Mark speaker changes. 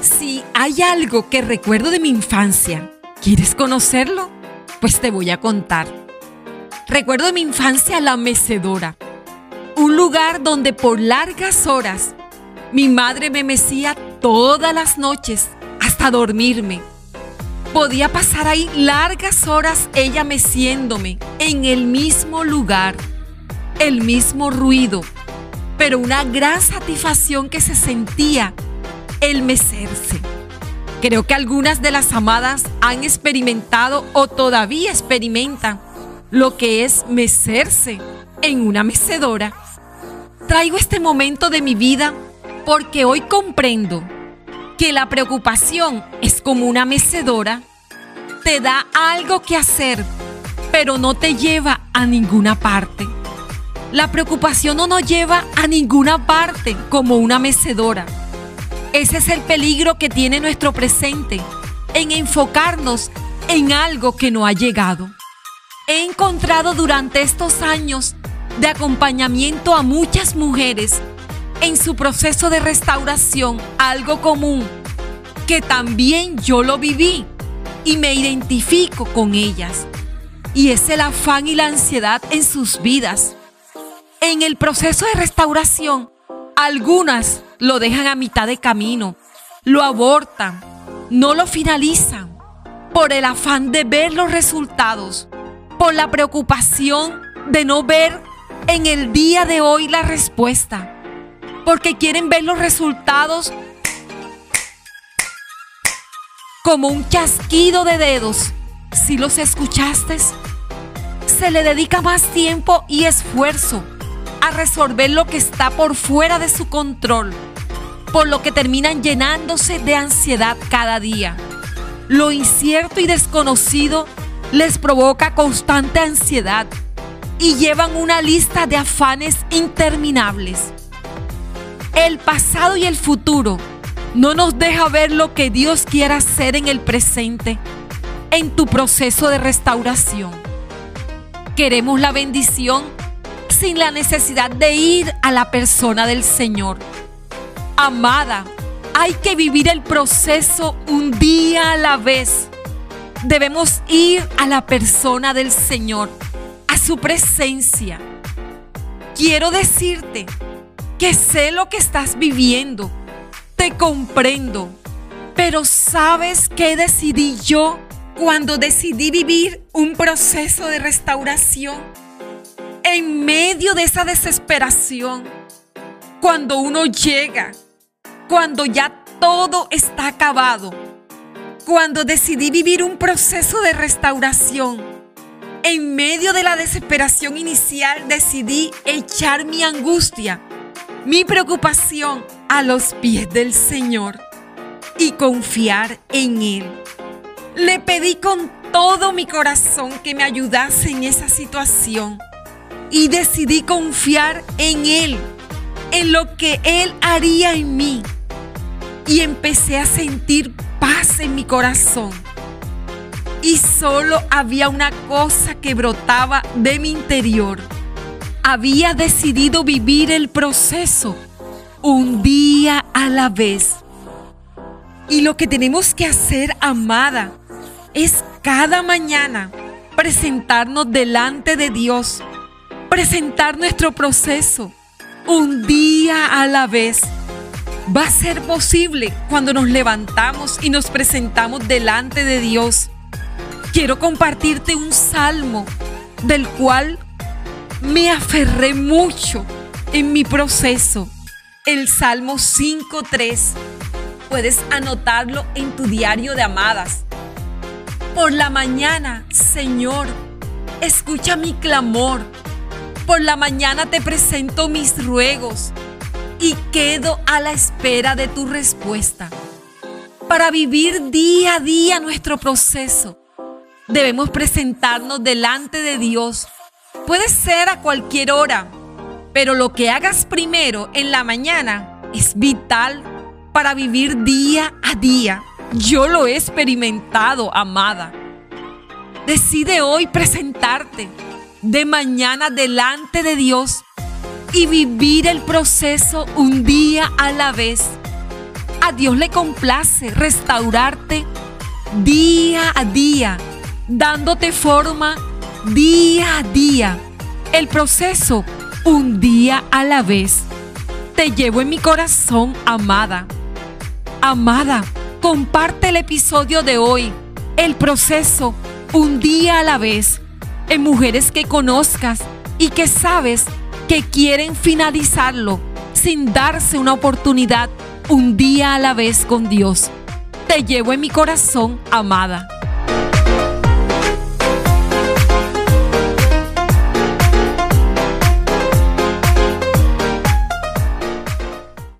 Speaker 1: Si hay algo que recuerdo de mi infancia, ¿quieres conocerlo? Pues te voy a contar. Recuerdo de mi infancia la mecedora, un lugar donde por largas horas mi madre me mecía todas las noches hasta dormirme. Podía pasar ahí largas horas ella meciéndome en el mismo lugar, el mismo ruido, pero una gran satisfacción que se sentía el mecerse. Creo que algunas de las amadas han experimentado o todavía experimentan lo que es mecerse en una mecedora. Traigo este momento de mi vida porque hoy comprendo que la preocupación es como una mecedora, te da algo que hacer, pero no te lleva a ninguna parte. La preocupación no nos lleva a ninguna parte como una mecedora. Ese es el peligro que tiene nuestro presente, en enfocarnos en algo que no ha llegado. He encontrado durante estos años de acompañamiento a muchas mujeres en su proceso de restauración algo común, que también yo lo viví y me identifico con ellas. Y es el afán y la ansiedad en sus vidas. En el proceso de restauración, algunas lo dejan a mitad de camino, lo abortan, no lo finalizan, por el afán de ver los resultados, por la preocupación de no ver en el día de hoy la respuesta porque quieren ver los resultados como un chasquido de dedos. Si los escuchaste, se le dedica más tiempo y esfuerzo a resolver lo que está por fuera de su control, por lo que terminan llenándose de ansiedad cada día. Lo incierto y desconocido les provoca constante ansiedad y llevan una lista de afanes interminables el pasado y el futuro no nos deja ver lo que Dios quiere hacer en el presente, en tu proceso de restauración. Queremos la bendición sin la necesidad de ir a la persona del Señor. Amada, hay que vivir el proceso un día a la vez. Debemos ir a la persona del Señor, a su presencia. Quiero decirte que sé lo que estás viviendo, te comprendo, pero ¿sabes qué decidí yo cuando decidí vivir un proceso de restauración? En medio de esa desesperación, cuando uno llega, cuando ya todo está acabado, cuando decidí vivir un proceso de restauración, en medio de la desesperación inicial decidí echar mi angustia mi preocupación a los pies del Señor y confiar en Él. Le pedí con todo mi corazón que me ayudase en esa situación y decidí confiar en Él, en lo que Él haría en mí. Y empecé a sentir paz en mi corazón. Y solo había una cosa que brotaba de mi interior había decidido vivir el proceso un día a la vez. Y lo que tenemos que hacer, amada, es cada mañana presentarnos delante de Dios, presentar nuestro proceso un día a la vez. Va a ser posible cuando nos levantamos y nos presentamos delante de Dios. Quiero compartirte un salmo del cual me aferré mucho en mi proceso. El Salmo 5.3. Puedes anotarlo en tu diario de amadas. Por la mañana, Señor, escucha mi clamor. Por la mañana te presento mis ruegos y quedo a la espera de tu respuesta. Para vivir día a día nuestro proceso, debemos presentarnos delante de Dios Puede ser a cualquier hora, pero lo que hagas primero en la mañana es vital para vivir día a día. Yo lo he experimentado, amada. Decide hoy presentarte de mañana delante de Dios y vivir el proceso un día a la vez. A Dios le complace restaurarte día a día, dándote forma día a día. El proceso un día a la vez. Te llevo en mi corazón, amada. Amada, comparte el episodio de hoy, el proceso un día a la vez, en mujeres que conozcas y que sabes que quieren finalizarlo sin darse una oportunidad un día a la vez con Dios. Te llevo en mi corazón, amada.